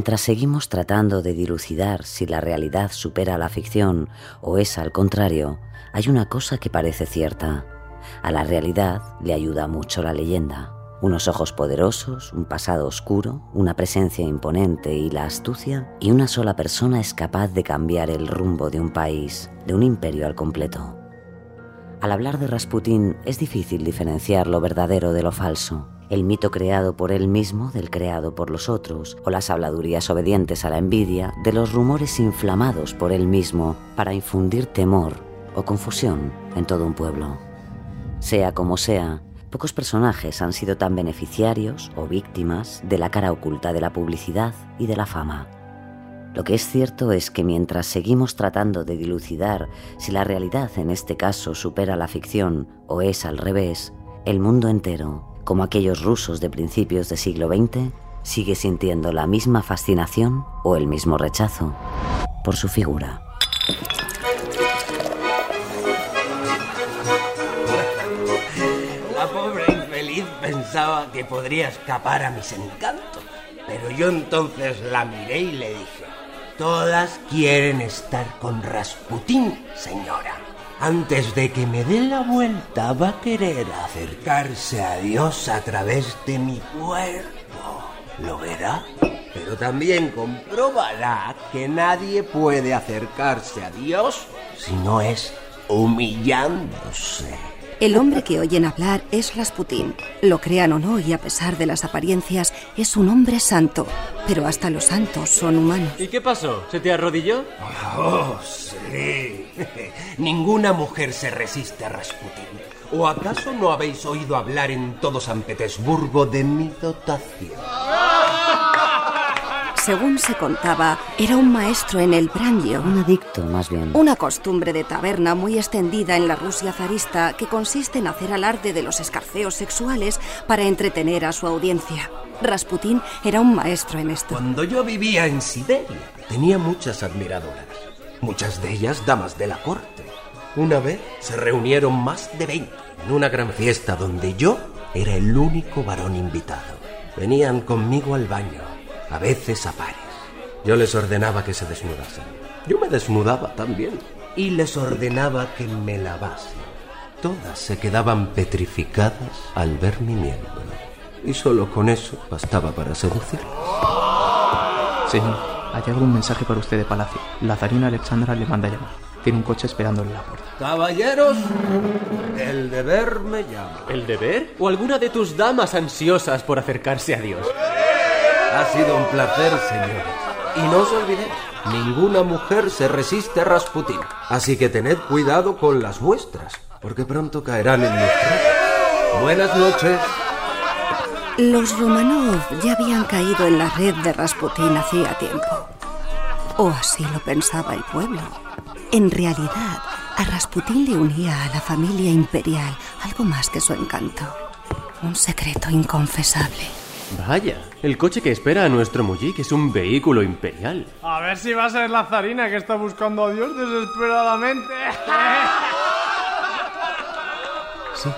Mientras seguimos tratando de dilucidar si la realidad supera a la ficción o es al contrario, hay una cosa que parece cierta. A la realidad le ayuda mucho la leyenda. Unos ojos poderosos, un pasado oscuro, una presencia imponente y la astucia, y una sola persona es capaz de cambiar el rumbo de un país, de un imperio al completo. Al hablar de Rasputín es difícil diferenciar lo verdadero de lo falso el mito creado por él mismo del creado por los otros, o las habladurías obedientes a la envidia de los rumores inflamados por él mismo para infundir temor o confusión en todo un pueblo. Sea como sea, pocos personajes han sido tan beneficiarios o víctimas de la cara oculta de la publicidad y de la fama. Lo que es cierto es que mientras seguimos tratando de dilucidar si la realidad en este caso supera la ficción o es al revés, el mundo entero como aquellos rusos de principios del siglo XX, sigue sintiendo la misma fascinación o el mismo rechazo por su figura. La pobre infeliz pensaba que podría escapar a mis encantos, pero yo entonces la miré y le dije, todas quieren estar con Rasputín, señora antes de que me dé la vuelta, va a querer acercarse a Dios a través de mi cuerpo. Lo verá, pero también comprobará que nadie puede acercarse a Dios si no es humillándose. El hombre que oyen hablar es Rasputín. Lo crean o no, y a pesar de las apariencias, es un hombre santo. Pero hasta los santos son humanos. ¿Y qué pasó? ¿Se te arrodilló? Oh, sí. Ninguna mujer se resiste a Rasputín. ¿O acaso no habéis oído hablar en todo San Petersburgo de mi dotación? Según se contaba, era un maestro en el brangio. Un adicto, más bien. Una costumbre de taberna muy extendida en la Rusia zarista que consiste en hacer alarde de los escarceos sexuales para entretener a su audiencia. Rasputín era un maestro en esto. Cuando yo vivía en Siberia, tenía muchas admiradoras, muchas de ellas damas de la corte. Una vez se reunieron más de 20 en una gran fiesta donde yo era el único varón invitado. Venían conmigo al baño a veces a pares. Yo les ordenaba que se desnudasen. Yo me desnudaba también. Y les ordenaba que me lavasen. Todas se quedaban petrificadas al ver mi miembro. Y solo con eso bastaba para seducirlas. Señor, hay algún mensaje para usted de palacio. La zarina Alexandra le manda llamar. Tiene un coche esperándole en la puerta. Caballeros, el deber me llama. ¿El deber? ¿O alguna de tus damas ansiosas por acercarse a Dios? Ha sido un placer, señores. Y no os olvidéis, ninguna mujer se resiste a Rasputín. Así que tened cuidado con las vuestras, porque pronto caerán en nuestra. Buenas noches. Los Romanov ya habían caído en la red de Rasputín hacía tiempo. O así lo pensaba el pueblo. En realidad, a Rasputín le unía a la familia imperial algo más que su encanto. Un secreto inconfesable. Vaya, el coche que espera a nuestro Mujik es un vehículo imperial. A ver si va a ser la zarina que está buscando a Dios desesperadamente. Sí,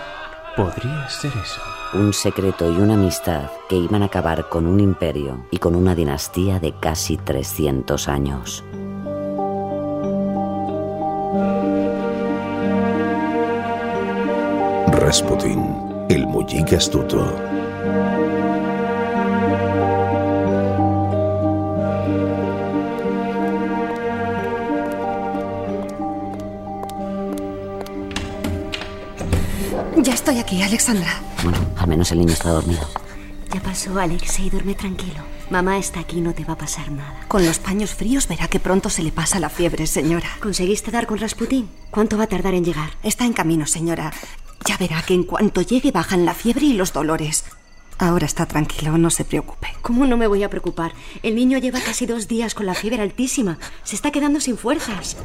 podría ser eso. Un secreto y una amistad que iban a acabar con un imperio y con una dinastía de casi 300 años. Rasputin, el Mujik astuto. Estoy aquí, Alexandra. Bueno, al menos el niño está dormido. Ya pasó, Alex, y duerme tranquilo. Mamá está aquí, no te va a pasar nada. Con los paños fríos verá que pronto se le pasa la fiebre, señora. ¿Conseguiste dar con Rasputín? ¿Cuánto va a tardar en llegar? Está en camino, señora. Ya verá que en cuanto llegue bajan la fiebre y los dolores. Ahora está tranquilo, no se preocupe. ¿Cómo no me voy a preocupar? El niño lleva casi dos días con la fiebre altísima. Se está quedando sin fuerzas.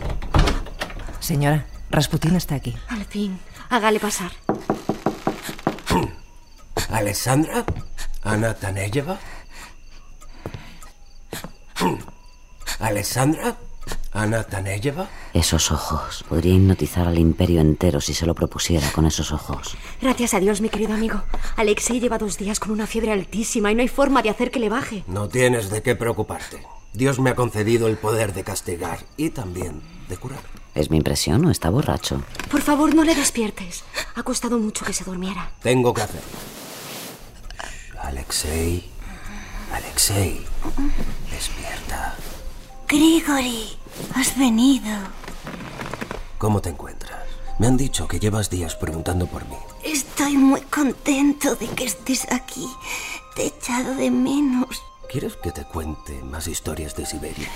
Señora, Rasputín está aquí. Al fin, hágale pasar. ¿Alessandra? ¿Ana Taneyeva? ¿Alessandra? ¿Ana Taneyeva? Esos ojos. Podría hipnotizar al imperio entero si se lo propusiera con esos ojos. Gracias a Dios, mi querido amigo. Alexei lleva dos días con una fiebre altísima y no hay forma de hacer que le baje. No tienes de qué preocuparte. Dios me ha concedido el poder de castigar y también de curar. ¿Es mi impresión o está borracho? Por favor, no le despiertes. Ha costado mucho que se durmiera. Tengo que hacerlo. Alexei. Alexei. Despierta. Grigori, has venido. ¿Cómo te encuentras? Me han dicho que llevas días preguntando por mí. Estoy muy contento de que estés aquí. Te he echado de menos. ¿Quieres que te cuente más historias de Siberia?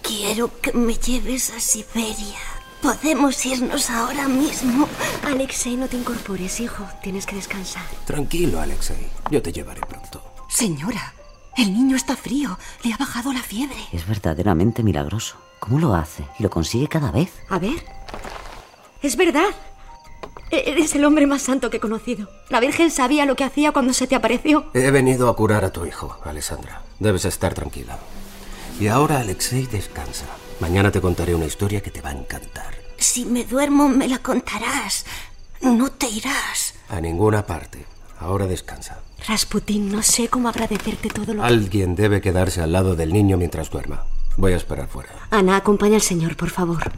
Quiero que me lleves a Siberia. Podemos irnos ahora mismo. Alexei, no te incorpores, hijo. Tienes que descansar. Tranquilo, Alexei. Yo te llevaré pronto. Señora, el niño está frío. Le ha bajado la fiebre. Es verdaderamente milagroso. ¿Cómo lo hace? Y lo consigue cada vez. A ver. Es verdad. E-, Eres el hombre más santo que he conocido. La Virgen sabía lo que hacía cuando se te apareció. He venido a curar a tu hijo, Alessandra. Debes estar tranquila. Y ahora, Alexei, descansa. Mañana te contaré una historia que te va a encantar. Si me duermo, me la contarás. No te irás. A ninguna parte. Ahora descansa. Rasputín, no sé cómo agradecerte todo lo que... Alguien debe quedarse al lado del niño mientras duerma. Voy a esperar fuera. Ana, acompaña al señor, por favor.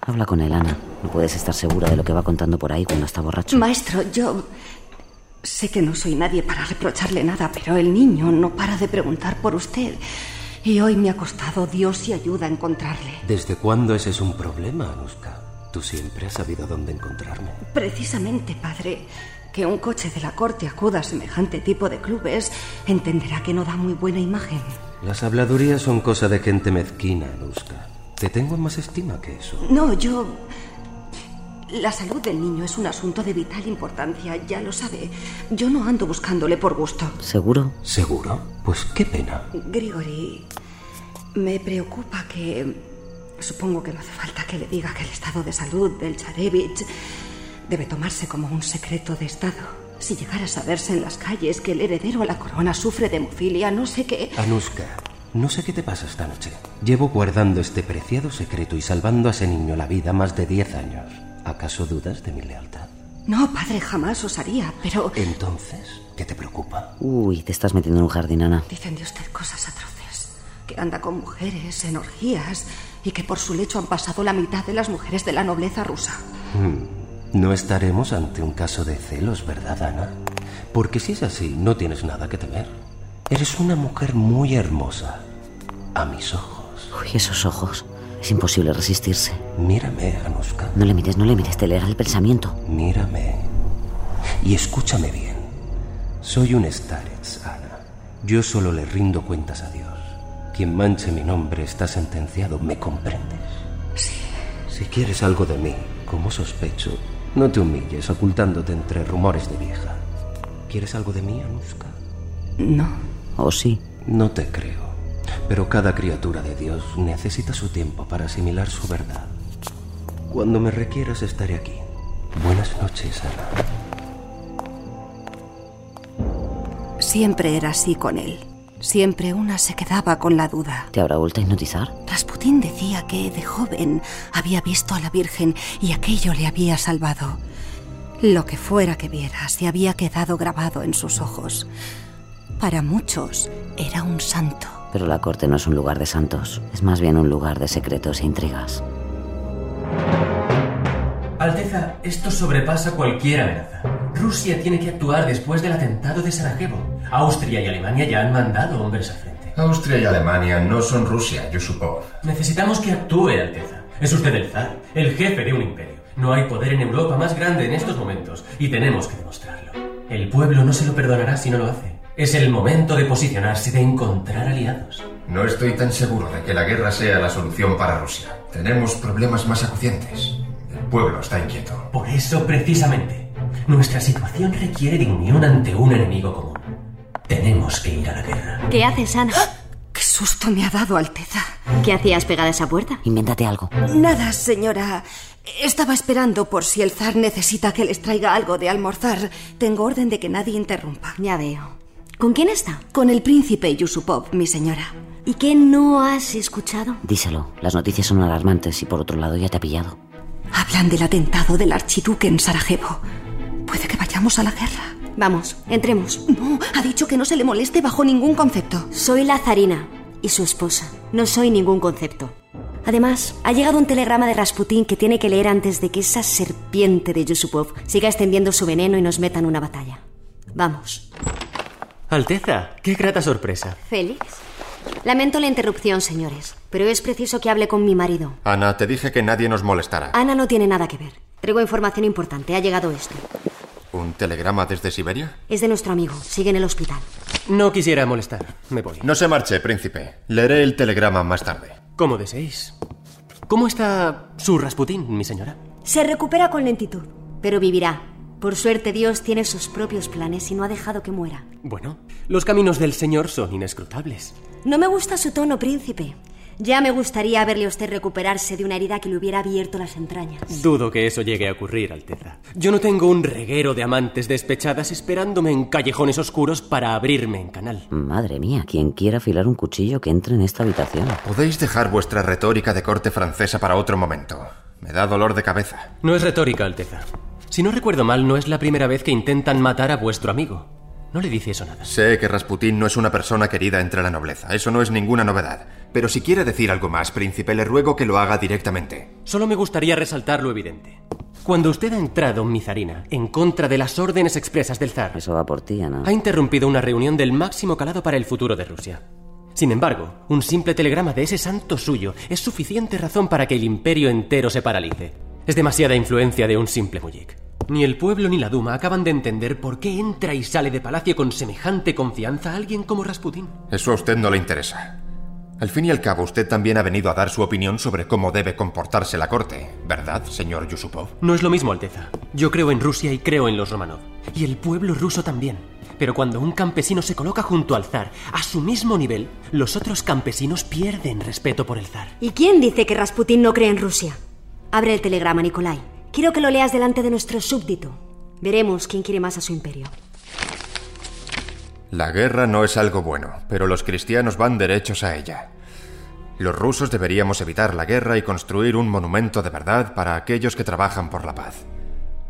Habla con él, Ana. No puedes estar segura de lo que va contando por ahí cuando está borracho. Maestro, yo sé que no soy nadie para reprocharle nada, pero el niño no para de preguntar por usted. Y hoy me ha costado Dios y ayuda a encontrarle. ¿Desde cuándo ese es un problema, Anuska? Tú siempre has sabido dónde encontrarme. Precisamente, padre, que un coche de la corte acuda a semejante tipo de clubes entenderá que no da muy buena imagen. Las habladurías son cosa de gente mezquina, Anuska. Te tengo en más estima que eso. No, yo... La salud del niño es un asunto de vital importancia, ya lo sabe. Yo no ando buscándole por gusto. ¿Seguro? ¿Seguro? Pues qué pena. Grigori, me preocupa que... Supongo que no hace falta que le diga que el estado de salud del Charevich debe tomarse como un secreto de Estado. Si llegara a saberse en las calles que el heredero a la corona sufre de hemofilia, no sé qué... Anuska, no sé qué te pasa esta noche. Llevo guardando este preciado secreto y salvando a ese niño la vida más de diez años. ¿Acaso dudas de mi lealtad? No, padre, jamás osaría, pero... Entonces, ¿qué te preocupa? Uy, te estás metiendo en un jardín, Ana. Dicen de usted cosas atroces. Que anda con mujeres en orgías y que por su lecho han pasado la mitad de las mujeres de la nobleza rusa. Hmm. No estaremos ante un caso de celos, ¿verdad, Ana? Porque si es así, no tienes nada que temer. Eres una mujer muy hermosa. A mis ojos. Uy, esos ojos. Es imposible resistirse. Mírame, Anuska. No le mires, no le mires, te leerá el pensamiento. Mírame. Y escúchame bien. Soy un starets, Ana. Yo solo le rindo cuentas a Dios. Quien manche mi nombre está sentenciado, ¿me comprendes? Sí. Si quieres algo de mí, como sospecho, no te humilles ocultándote entre rumores de vieja. ¿Quieres algo de mí, Anuska? No. ¿O sí? No te creo. Pero cada criatura de Dios necesita su tiempo para asimilar su verdad. Cuando me requieras estaré aquí. Buenas noches, Ana. Siempre era así con él. Siempre una se quedaba con la duda. ¿Te habrá vuelto a hipnotizar? Rasputín decía que de joven había visto a la Virgen y aquello le había salvado. Lo que fuera que viera se había quedado grabado en sus ojos. Para muchos era un santo. Pero la corte no es un lugar de santos, es más bien un lugar de secretos e intrigas. Alteza, esto sobrepasa cualquier amenaza. Rusia tiene que actuar después del atentado de Sarajevo. Austria y Alemania ya han mandado hombres al frente. Austria y Alemania no son Rusia, yo supongo. Necesitamos que actúe, Alteza. Es usted el zar, el jefe de un imperio. No hay poder en Europa más grande en estos momentos y tenemos que demostrarlo. El pueblo no se lo perdonará si no lo hace. Es el momento de posicionarse, de encontrar aliados. No estoy tan seguro de que la guerra sea la solución para Rusia. Tenemos problemas más acucientes. El pueblo está inquieto. Por eso, precisamente, nuestra situación requiere de unión ante un enemigo común. Tenemos que ir a la guerra. ¿Qué haces, Ana? ¡Qué susto me ha dado, Alteza! ¿Qué hacías pegada a esa puerta? Invéntate algo. Nada, señora. Estaba esperando por si el zar necesita que les traiga algo de almorzar. Tengo orden de que nadie interrumpa. Ya veo. ¿Con quién está? Con el príncipe Yusupov, mi señora. ¿Y qué no has escuchado? Díselo. Las noticias son alarmantes y por otro lado ya te ha pillado. Hablan del atentado del archiduque en Sarajevo. Puede que vayamos a la guerra. Vamos, entremos. No, ha dicho que no se le moleste bajo ningún concepto. Soy la zarina y su esposa. No soy ningún concepto. Además, ha llegado un telegrama de Rasputín que tiene que leer antes de que esa serpiente de Yusupov siga extendiendo su veneno y nos meta en una batalla. Vamos. Alteza, qué grata sorpresa. Félix. Lamento la interrupción, señores, pero es preciso que hable con mi marido. Ana, te dije que nadie nos molestara. Ana no tiene nada que ver. Traigo información importante. Ha llegado esto. ¿Un telegrama desde Siberia? Es de nuestro amigo. Sigue en el hospital. No quisiera molestar. Me voy. No se marche, príncipe. Leeré el telegrama más tarde. Como deseéis. ¿Cómo está su Rasputín, mi señora? Se recupera con lentitud, pero vivirá. Por suerte Dios tiene sus propios planes y no ha dejado que muera. Bueno, los caminos del Señor son inescrutables. No me gusta su tono, príncipe. Ya me gustaría verle a usted recuperarse de una herida que le hubiera abierto las entrañas. Dudo que eso llegue a ocurrir, Alteza. Yo no tengo un reguero de amantes despechadas esperándome en callejones oscuros para abrirme en canal. Madre mía, quien quiera afilar un cuchillo que entre en esta habitación. Podéis dejar vuestra retórica de corte francesa para otro momento. Me da dolor de cabeza. No es retórica, Alteza. Si no recuerdo mal, no es la primera vez que intentan matar a vuestro amigo. No le dice eso nada. Sé que Rasputín no es una persona querida entre la nobleza. Eso no es ninguna novedad. Pero si quiere decir algo más, príncipe, le ruego que lo haga directamente. Solo me gustaría resaltar lo evidente. Cuando usted ha entrado, Mizarina, en contra de las órdenes expresas del zar, Eso va por ti, Ana. ha interrumpido una reunión del máximo calado para el futuro de Rusia. Sin embargo, un simple telegrama de ese santo suyo es suficiente razón para que el imperio entero se paralice. Es demasiada influencia de un simple mullic. Ni el pueblo ni la Duma acaban de entender por qué entra y sale de palacio con semejante confianza alguien como Rasputín. Eso a usted no le interesa. Al fin y al cabo, usted también ha venido a dar su opinión sobre cómo debe comportarse la corte, ¿verdad, señor Yusupov? No es lo mismo, Alteza. Yo creo en Rusia y creo en los Romanov. Y el pueblo ruso también. Pero cuando un campesino se coloca junto al zar, a su mismo nivel, los otros campesinos pierden respeto por el zar. ¿Y quién dice que Rasputín no cree en Rusia? Abre el telegrama, Nikolai. Quiero que lo leas delante de nuestro súbdito. Veremos quién quiere más a su imperio. La guerra no es algo bueno, pero los cristianos van derechos a ella. Los rusos deberíamos evitar la guerra y construir un monumento de verdad para aquellos que trabajan por la paz.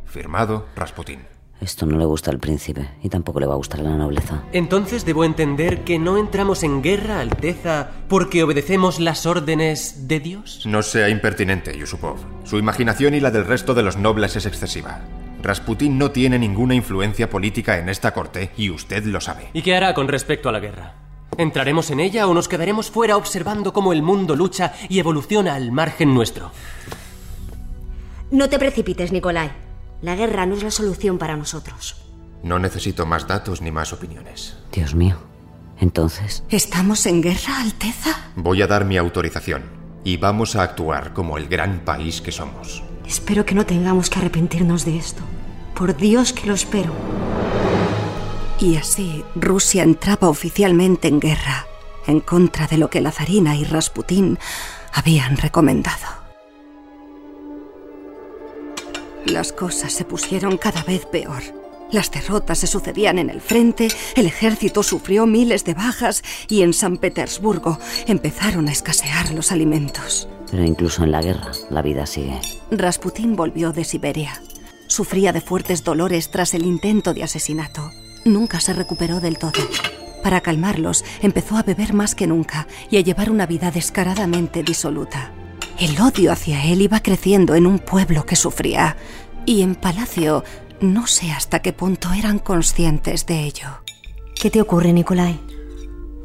Firmado Rasputín. Esto no le gusta al príncipe y tampoco le va a gustar a la nobleza. Entonces debo entender que no entramos en guerra, Alteza, porque obedecemos las órdenes de Dios. No sea impertinente, Yusupov. Su imaginación y la del resto de los nobles es excesiva. Rasputín no tiene ninguna influencia política en esta corte y usted lo sabe. ¿Y qué hará con respecto a la guerra? ¿Entraremos en ella o nos quedaremos fuera observando cómo el mundo lucha y evoluciona al margen nuestro? No te precipites, Nikolai. La guerra no es la solución para nosotros. No necesito más datos ni más opiniones. Dios mío. Entonces, ¿Estamos en guerra, Alteza? Voy a dar mi autorización y vamos a actuar como el gran país que somos. Espero que no tengamos que arrepentirnos de esto. Por Dios que lo espero. Y así Rusia entraba oficialmente en guerra, en contra de lo que la zarina y Rasputín habían recomendado. Las cosas se pusieron cada vez peor. Las derrotas se sucedían en el frente, el ejército sufrió miles de bajas y en San Petersburgo empezaron a escasear los alimentos. pero incluso en la guerra, la vida sigue. Rasputín volvió de Siberia. Sufría de fuertes dolores tras el intento de asesinato. Nunca se recuperó del todo. Para calmarlos, empezó a beber más que nunca y a llevar una vida descaradamente disoluta. El odio hacia él iba creciendo en un pueblo que sufría. Y en Palacio, no sé hasta qué punto eran conscientes de ello. ¿Qué te ocurre, Nikolai?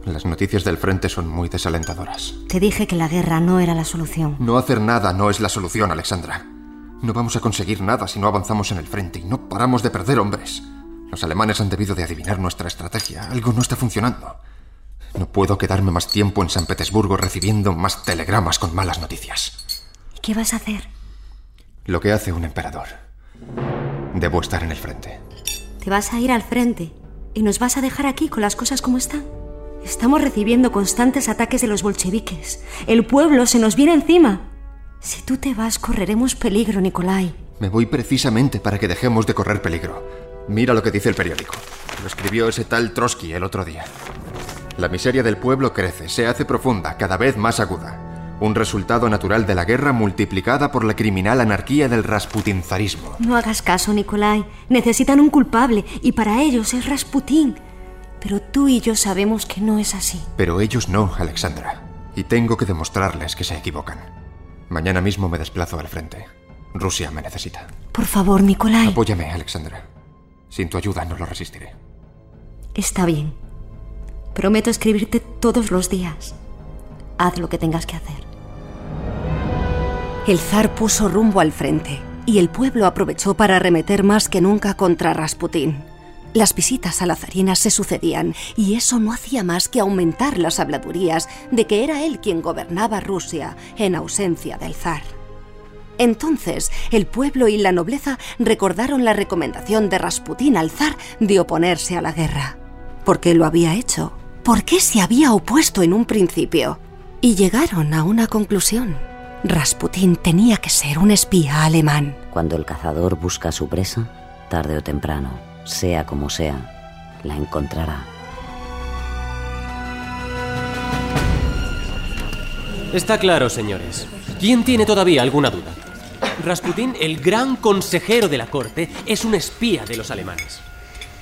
Las noticias del frente son muy desalentadoras. Te dije que la guerra no era la solución. No hacer nada no es la solución, Alexandra. No vamos a conseguir nada si no avanzamos en el frente y no paramos de perder hombres. Los alemanes han debido de adivinar nuestra estrategia. Algo no está funcionando. No puedo quedarme más tiempo en San Petersburgo recibiendo más telegramas con malas noticias. ¿Y qué vas a hacer? Lo que hace un emperador. Debo estar en el frente. Te vas a ir al frente y nos vas a dejar aquí con las cosas como están. Estamos recibiendo constantes ataques de los bolcheviques. El pueblo se nos viene encima. Si tú te vas, correremos peligro, Nikolai. Me voy precisamente para que dejemos de correr peligro. Mira lo que dice el periódico. Lo escribió ese tal Trotsky el otro día. La miseria del pueblo crece, se hace profunda, cada vez más aguda. Un resultado natural de la guerra multiplicada por la criminal anarquía del rasputinzarismo. No hagas caso, Nikolai. Necesitan un culpable y para ellos es Rasputín. Pero tú y yo sabemos que no es así. Pero ellos no, Alexandra. Y tengo que demostrarles que se equivocan. Mañana mismo me desplazo al frente. Rusia me necesita. Por favor, Nikolai. Apóyame, Alexandra. Sin tu ayuda no lo resistiré. Está bien. Prometo escribirte todos los días. Haz lo que tengas que hacer. El zar puso rumbo al frente y el pueblo aprovechó para arremeter más que nunca contra Rasputín. Las visitas a la zarina se sucedían y eso no hacía más que aumentar las habladurías de que era él quien gobernaba Rusia en ausencia del zar. Entonces, el pueblo y la nobleza recordaron la recomendación de Rasputín al zar de oponerse a la guerra. ¿Por qué lo había hecho? ¿Por qué se había opuesto en un principio? Y llegaron a una conclusión. Rasputín tenía que ser un espía alemán. Cuando el cazador busca a su presa, tarde o temprano, sea como sea, la encontrará. Está claro, señores. ¿Quién tiene todavía alguna duda? Rasputín, el gran consejero de la corte, es un espía de los alemanes.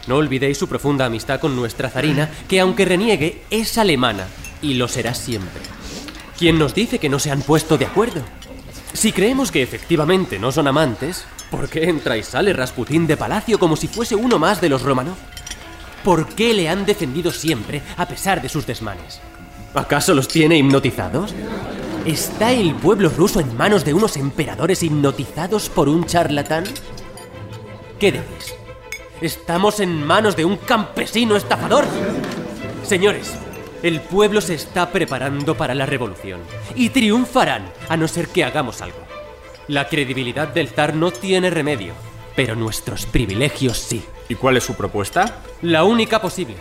No olvidéis su profunda amistad con nuestra zarina, que aunque reniegue, es alemana y lo será siempre. ¿Quién nos dice que no se han puesto de acuerdo? Si creemos que efectivamente no son amantes, ¿por qué entra y sale Rasputín de palacio como si fuese uno más de los Romanov? ¿Por qué le han defendido siempre a pesar de sus desmanes? ¿Acaso los tiene hipnotizados? ¿Está el pueblo ruso en manos de unos emperadores hipnotizados por un charlatán? ¿Qué decís? ¿Estamos en manos de un campesino estafador? Señores, el pueblo se está preparando para la revolución y triunfarán a no ser que hagamos algo. La credibilidad del zar no tiene remedio, pero nuestros privilegios sí. ¿Y cuál es su propuesta? La única posible.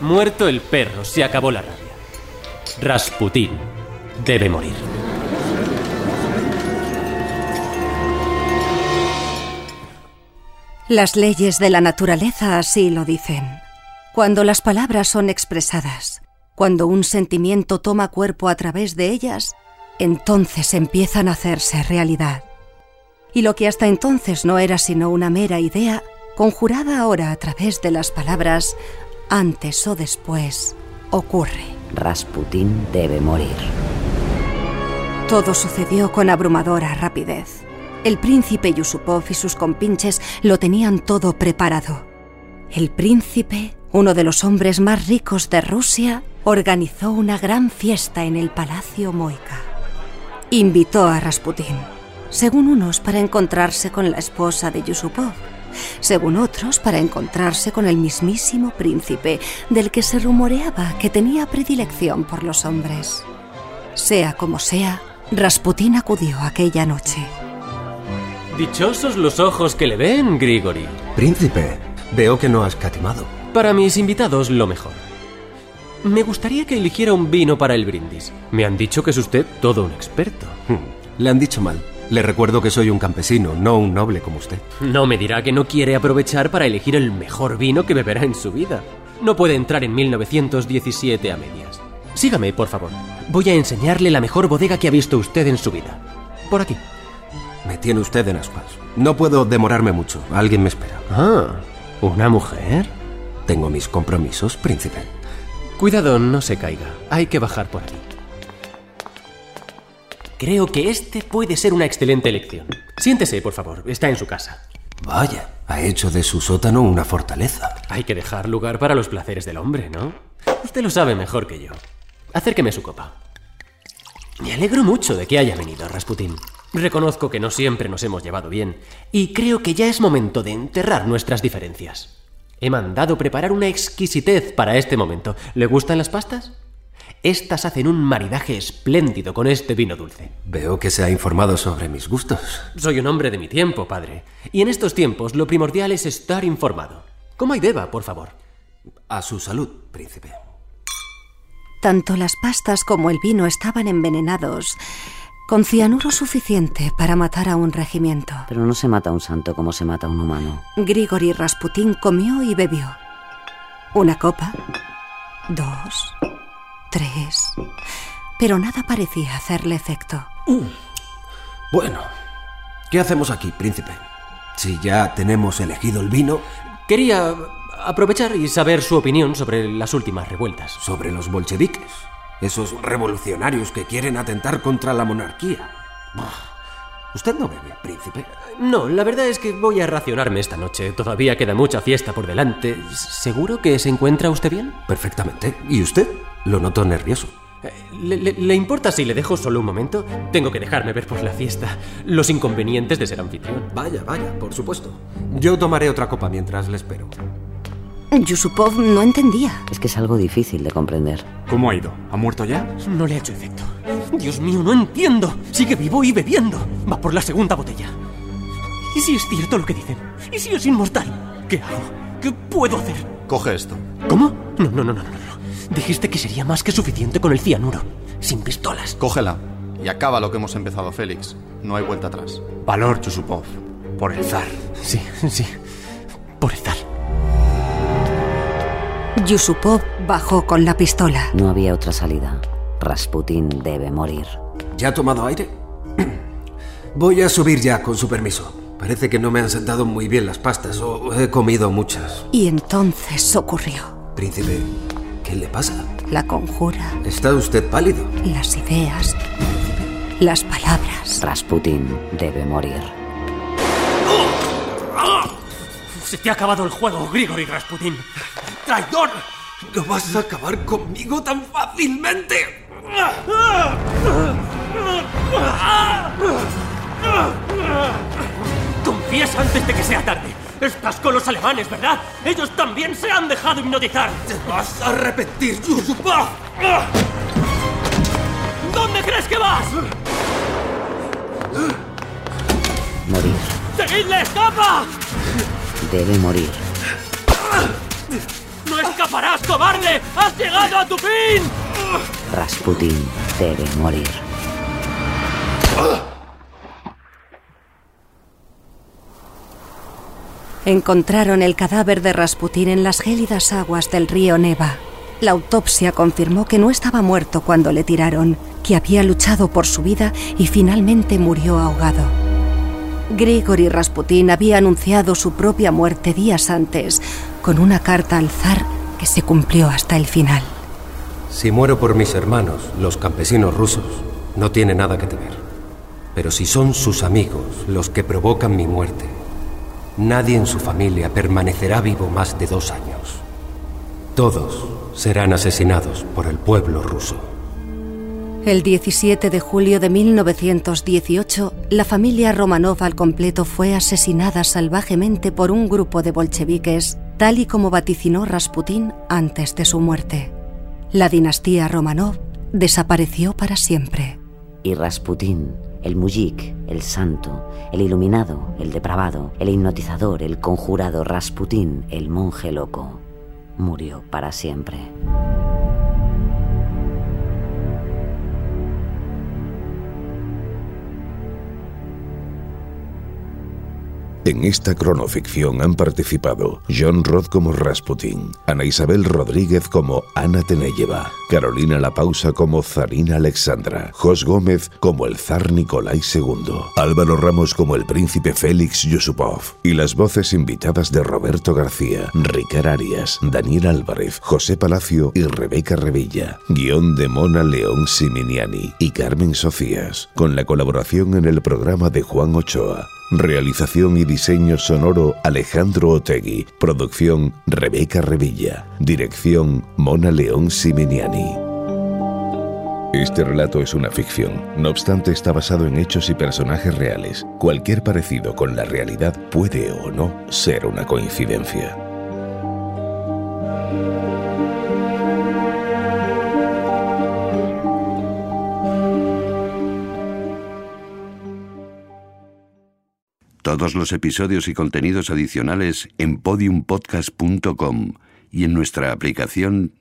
Muerto el perro, se acabó la rabia. Rasputín debe morir. Las leyes de la naturaleza así lo dicen. Cuando las palabras son expresadas, cuando un sentimiento toma cuerpo a través de ellas, entonces empiezan a hacerse realidad. Y lo que hasta entonces no era sino una mera idea, conjurada ahora a través de las palabras, antes o después, ocurre. Rasputín debe morir. Todo sucedió con abrumadora rapidez. El príncipe Yusupov y sus compinches lo tenían todo preparado. El príncipe, uno de los hombres más ricos de Rusia, organizó una gran fiesta en el Palacio Moika. Invitó a Rasputín, según unos para encontrarse con la esposa de Yusupov, según otros para encontrarse con el mismísimo príncipe del que se rumoreaba que tenía predilección por los hombres. Sea como sea, Rasputín acudió aquella noche. Dichosos los ojos que le ven, Grigori. Príncipe, veo que no has catimado. Para mis invitados, lo mejor. Me gustaría que eligiera un vino para el brindis. Me han dicho que es usted todo un experto. Hmm, le han dicho mal. Le recuerdo que soy un campesino, no un noble como usted. No me dirá que no quiere aprovechar para elegir el mejor vino que beberá en su vida. No puede entrar en 1917 a medias. Sígame, por favor. Voy a enseñarle la mejor bodega que ha visto usted en su vida. Por aquí. Me tiene usted en ascuas. No puedo demorarme mucho. Alguien me espera. Ah, ¿una mujer? Tengo mis compromisos, príncipe. Cuidado, no se caiga. Hay que bajar por aquí. Creo que este puede ser una excelente elección. Siéntese, por favor. Está en su casa. Vaya, ha hecho de su sótano una fortaleza. Hay que dejar lugar para los placeres del hombre, ¿no? Usted lo sabe mejor que yo. Acérqueme su copa. Me alegro mucho de que haya venido, Rasputín. Reconozco que no siempre nos hemos llevado bien, y creo que ya es momento de enterrar nuestras diferencias. He mandado preparar una exquisitez para este momento. ¿Le gustan las pastas? Estas hacen un maridaje espléndido con este vino dulce. Veo que se ha informado sobre mis gustos. Soy un hombre de mi tiempo, padre. Y en estos tiempos lo primordial es estar informado. Coma y beba, por favor. A su salud, príncipe. Tanto las pastas como el vino estaban envenenados con cianuro suficiente para matar a un regimiento. Pero no se mata a un santo como se mata a un humano. Grigori Rasputín comió y bebió. Una copa, dos, tres. Pero nada parecía hacerle efecto. Bueno, ¿qué hacemos aquí, príncipe? Si ya tenemos elegido el vino. Quería aprovechar y saber su opinión sobre las últimas revueltas. Sobre los bolcheviques. Esos revolucionarios que quieren atentar contra la monarquía. ¿Usted no bebe, príncipe? No, la verdad es que voy a racionarme esta noche. Todavía queda mucha fiesta por delante. ¿Seguro que se encuentra usted bien? Perfectamente. ¿Y usted? Lo noto nervioso. ¿Le, le, le importa si le dejo solo un momento? Tengo que dejarme ver por la fiesta. Los inconvenientes de ser anfitrión. Vaya, vaya, por supuesto. Yo tomaré otra copa mientras le espero. Yusupov no entendía. Es que es algo difícil de comprender. ¿Cómo ha ido? ¿Ha muerto ya? No le ha hecho efecto. Dios mío, no entiendo. Sigue vivo y bebiendo. Va por la segunda botella. ¿Y si es cierto lo que dicen? ¿Y si es inmortal? ¿Qué hago? ¿Qué puedo hacer? Coge esto. ¿Cómo? No, no, no, no, no. Dijiste que sería más que suficiente con el cianuro. Sin pistolas. Cógela. Y acaba lo que hemos empezado, Félix. No hay vuelta atrás. Valor, Chusupov. Por el zar. Sí, sí. Por el zar. Yusupov bajó con la pistola. No había otra salida. Rasputín debe morir. ¿Ya ha tomado aire? Voy a subir ya, con su permiso. Parece que no me han sentado muy bien las pastas o he comido muchas. Y entonces ocurrió. Príncipe, ¿qué le pasa? La conjura. ¿Está usted pálido? Las ideas. Las palabras. Rasputín debe morir. Se te ha acabado el juego, Grigori Rasputín. ¡Traidor! ¿No vas a acabar conmigo tan fácilmente? Confiesa antes de que sea tarde. Estás con los alemanes, ¿verdad? Ellos también se han dejado hipnotizar. ¡Te vas a arrepentir, Yusupov! ¿Dónde crees que vas? Morir. ¡Seguidle, escapa! Debe morir. ¡No escaparás, cobarde! ¡Has llegado a tu fin! Rasputín debe morir. Encontraron el cadáver de Rasputín en las gélidas aguas del río Neva. La autopsia confirmó que no estaba muerto cuando le tiraron, que había luchado por su vida y finalmente murió ahogado. Grigori Rasputín había anunciado su propia muerte días antes, con una carta al zar que se cumplió hasta el final. Si muero por mis hermanos, los campesinos rusos, no tiene nada que temer. Pero si son sus amigos los que provocan mi muerte, nadie en su familia permanecerá vivo más de dos años. Todos serán asesinados por el pueblo ruso. El 17 de julio de 1918, la familia Romanov al completo fue asesinada salvajemente por un grupo de bolcheviques, tal y como vaticinó Rasputín antes de su muerte. La dinastía Romanov desapareció para siempre. Y Rasputín, el mujik, el santo, el iluminado, el depravado, el hipnotizador, el conjurado Rasputín, el monje loco, murió para siempre. En esta cronoficción han participado John Roth como Rasputin, Ana Isabel Rodríguez como Ana Teneyeva, Carolina La Pausa como Zarina Alexandra, Jos Gómez como el zar Nicolai II, Álvaro Ramos como el príncipe Félix Yusupov y las voces invitadas de Roberto García, Ricard Arias, Daniel Álvarez, José Palacio y Rebeca Revilla, guion de Mona León Siminiani y Carmen Sofías, con la colaboración en el programa de Juan Ochoa. Realización y diseño sonoro Alejandro Otegui. Producción Rebeca Revilla. Dirección Mona León Siminiani. Este relato es una ficción, no obstante está basado en hechos y personajes reales. Cualquier parecido con la realidad puede o no ser una coincidencia. Todos los episodios y contenidos adicionales en podiumpodcast.com y en nuestra aplicación